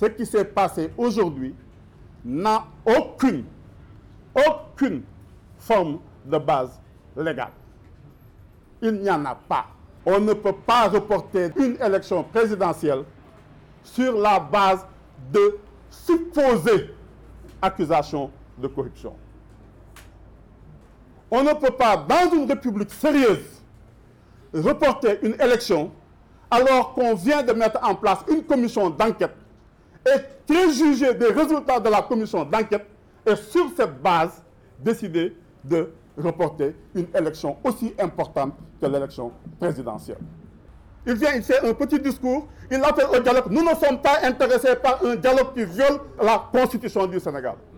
ce qui s'est passé aujourd'hui n'a aucune, aucune forme de base légale. Il n'y en a pas. On ne peut pas reporter une élection présidentielle sur la base de supposées accusations de corruption. On ne peut pas, dans une république sérieuse, reporter une élection alors qu'on vient de mettre en place une commission d'enquête et préjuger des résultats de la commission d'enquête et sur cette base décider de reporter une élection aussi importante que l'élection présidentielle. Il vient, il fait un petit discours, il appelle au dialogue. Nous ne sommes pas intéressés par un dialogue qui viole la constitution du Sénégal.